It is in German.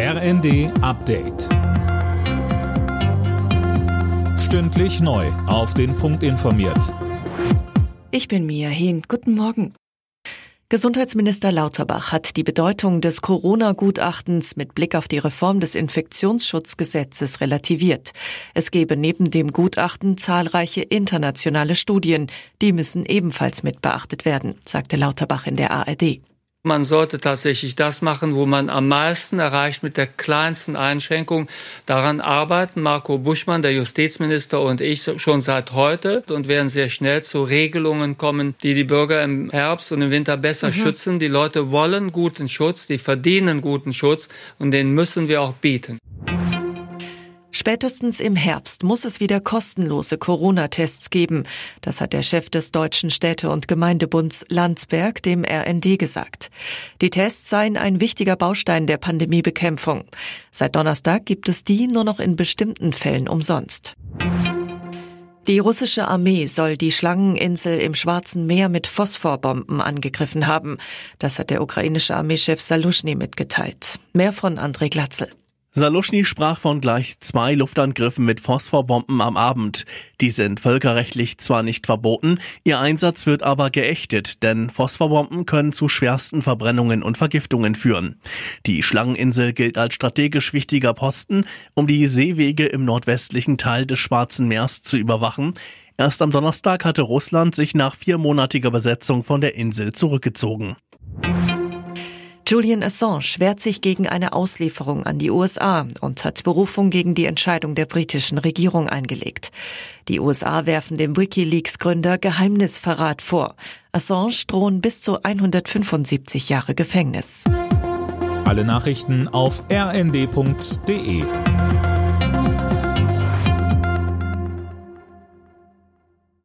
RND Update. Stündlich neu. Auf den Punkt informiert. Ich bin Mia Hehn. Guten Morgen. Gesundheitsminister Lauterbach hat die Bedeutung des Corona-Gutachtens mit Blick auf die Reform des Infektionsschutzgesetzes relativiert. Es gebe neben dem Gutachten zahlreiche internationale Studien. Die müssen ebenfalls mit beachtet werden, sagte Lauterbach in der ARD. Man sollte tatsächlich das machen, wo man am meisten erreicht mit der kleinsten Einschränkung. Daran arbeiten Marco Buschmann, der Justizminister und ich schon seit heute und werden sehr schnell zu Regelungen kommen, die die Bürger im Herbst und im Winter besser mhm. schützen. Die Leute wollen guten Schutz, die verdienen guten Schutz und den müssen wir auch bieten. Spätestens im Herbst muss es wieder kostenlose Corona-Tests geben. Das hat der Chef des Deutschen Städte- und Gemeindebunds Landsberg dem RND gesagt. Die Tests seien ein wichtiger Baustein der Pandemiebekämpfung. Seit Donnerstag gibt es die nur noch in bestimmten Fällen umsonst. Die russische Armee soll die Schlangeninsel im Schwarzen Meer mit Phosphorbomben angegriffen haben. Das hat der ukrainische Armeechef Salushny mitgeteilt. Mehr von André Glatzel. Saluschny sprach von gleich zwei Luftangriffen mit Phosphorbomben am Abend. Die sind völkerrechtlich zwar nicht verboten, ihr Einsatz wird aber geächtet, denn Phosphorbomben können zu schwersten Verbrennungen und Vergiftungen führen. Die Schlangeninsel gilt als strategisch wichtiger Posten, um die Seewege im nordwestlichen Teil des Schwarzen Meers zu überwachen. Erst am Donnerstag hatte Russland sich nach viermonatiger Besetzung von der Insel zurückgezogen. Julian Assange wehrt sich gegen eine Auslieferung an die USA und hat Berufung gegen die Entscheidung der britischen Regierung eingelegt. Die USA werfen dem Wikileaks-Gründer Geheimnisverrat vor. Assange drohen bis zu 175 Jahre Gefängnis. Alle Nachrichten auf rnd.de